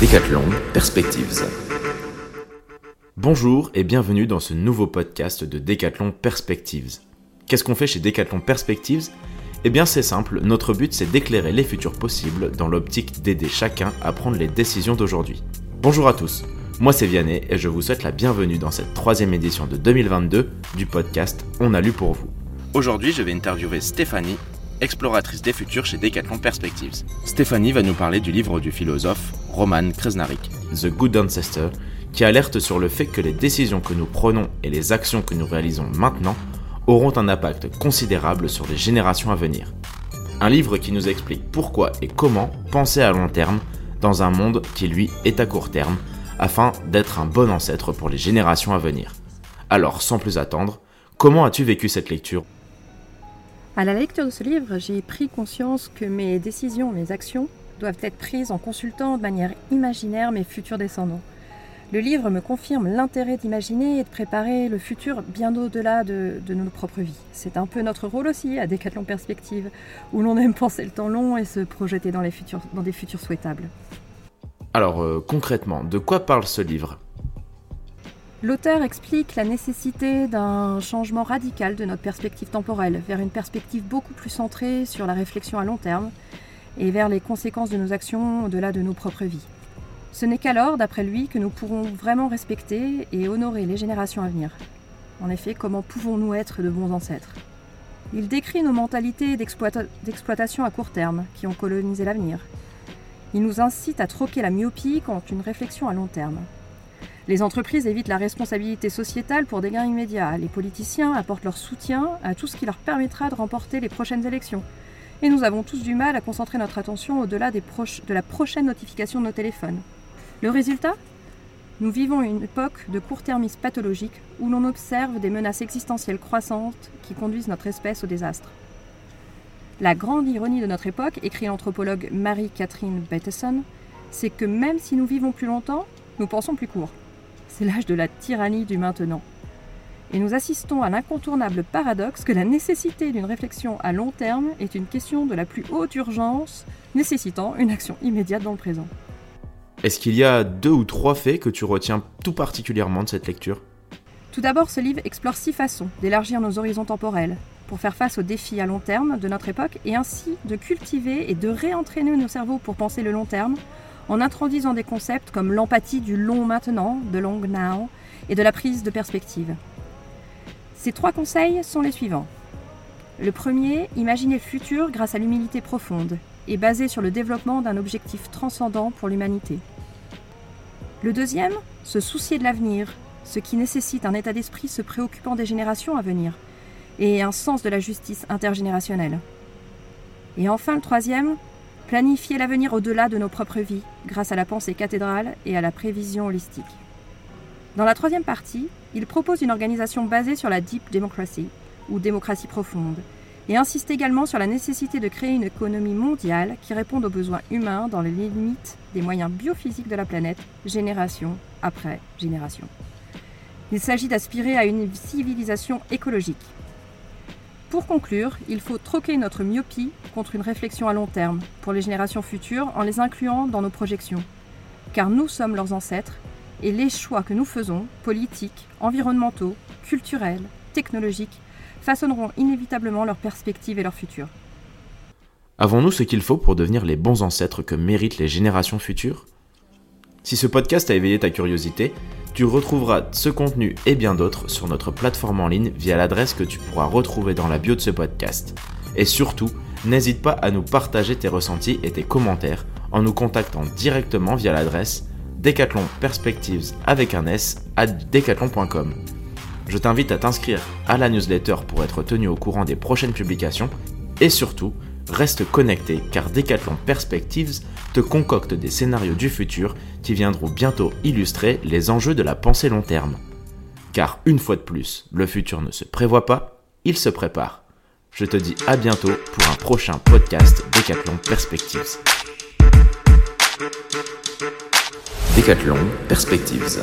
Decathlon Perspectives. Bonjour et bienvenue dans ce nouveau podcast de Decathlon Perspectives. Qu'est-ce qu'on fait chez Decathlon Perspectives? Eh bien c'est simple, notre but c'est d'éclairer les futurs possibles dans l'optique d'aider chacun à prendre les décisions d'aujourd'hui. Bonjour à tous, moi c'est Vianney et je vous souhaite la bienvenue dans cette troisième édition de 2022 du podcast On a lu pour vous. Aujourd'hui je vais interviewer Stéphanie, exploratrice des futurs chez Decathlon Perspectives. Stéphanie va nous parler du livre du philosophe Roman Kresnarik, The Good Ancestor, qui alerte sur le fait que les décisions que nous prenons et les actions que nous réalisons maintenant auront un impact considérable sur les générations à venir. Un livre qui nous explique pourquoi et comment penser à long terme dans un monde qui lui est à court terme, afin d'être un bon ancêtre pour les générations à venir. Alors, sans plus attendre, comment as-tu vécu cette lecture? À la lecture de ce livre, j'ai pris conscience que mes décisions, mes actions doivent être prises en consultant de manière imaginaire mes futurs descendants. Le livre me confirme l'intérêt d'imaginer et de préparer le futur bien au-delà de, de, nos propres vies. C'est un peu notre rôle aussi à Décathlon Perspective, où l'on aime penser le temps long et se projeter dans, des futurs souhaitables. Alors euh, concrètement, de quoi parle ce livre? L'auteur explique la nécessité d'un changement radical de notre perspective temporelle vers une perspective beaucoup plus centrée sur la réflexion à long terme et vers les conséquences de nos actions au-delà de nos propres vies. Ce n'est qu'alors, d'après lui, que nous pourrons vraiment respecter et honorer les générations à venir. En effet, comment pouvons-nous être de bons ancêtres? Il décrit nos mentalités d'exploitation à court terme qui ont colonisé l'avenir. Il nous incite à troquer la myopie contre une réflexion à long terme. Les entreprises évitent la responsabilité sociétale pour des gains immédiats. Les politiciens apportent leur soutien à tout ce qui leur permettra de remporter les prochaines élections. Et nous avons tous du mal à concentrer notre attention au-delà de la prochaine notification de nos téléphones. Le résultat? Nous vivons une époque de court-termisme pathologique où l'on observe des menaces existentielles croissantes qui conduisent notre espèce au désastre. La grande ironie de notre époque, écrit l'anthropologue Marie-Catherine Bateson, c'est que même si nous vivons plus longtemps, nous pensons plus court. C'est l'âge de la tyrannie du maintenant. Et nous assistons à l'incontournable paradoxe que la nécessité d'une réflexion à long terme est une question de la plus haute urgence, nécessitant une action immédiate dans le présent. Est-ce qu'il y a deux ou trois faits que tu retiens tout particulièrement de cette lecture? Tout d'abord, ce livre explore six façons d'élargir nos horizons temporels pour faire face aux défis à long terme de notre époque et ainsi de cultiver et de réentraîner nos cerveaux pour penser le long terme en introduisant des concepts comme l'empathie du long maintenant, de long now, et de la prise de perspective. Ces trois conseils sont les suivants. Le premier, imaginer le futur grâce à l'humilité profonde et basé sur le développement d'un objectif transcendant pour l'humanité. Le deuxième, se soucier de l'avenir, ce qui nécessite un état d'esprit se préoccupant des générations à venir et un sens de la justice intergénérationnelle. Et enfin le troisième, planifier l'avenir au-delà de nos propres vies grâce à la pensée cathédrale et à la prévision holistique. Dans la troisième partie, il propose une organisation basée sur la deep democracy, ou démocratie profonde, et insiste également sur la nécessité de créer une économie mondiale qui réponde aux besoins humains dans les limites des moyens biophysiques de la planète, génération après génération. Il s'agit d'aspirer à une civilisation écologique. Pour conclure, il faut troquer notre myopie contre une réflexion à long terme pour les générations futures en les incluant dans nos projections. Car nous sommes leurs ancêtres et les choix que nous faisons, politiques, environnementaux, culturels, technologiques, façonneront inévitablement leurs perspectives et leur futur. Avons-nous ce qu'il faut pour devenir les bons ancêtres que méritent les générations futures? Si ce podcast a éveillé ta curiosité, tu retrouveras ce contenu et bien d'autres sur notre plateforme en ligne via l'adresse que tu pourras retrouver dans la bio de ce podcast. Et surtout, n'hésite pas à nous partager tes ressentis et tes commentaires en nous contactant directement via l'adresse Decathlon Perspectives avec un S à decathlon.com. Je t'invite à t'inscrire à la newsletter pour être tenu au courant des prochaines publications et surtout, reste connecté car Decathlon Perspectives te concocte des scénarios du futur qui viendront bientôt illustrer les enjeux de la pensée long terme. Car une fois de plus, le futur ne se prévoit pas, il se prépare. Je te dis à bientôt pour un prochain podcast Decathlon Perspectives. Decathlon Perspectives.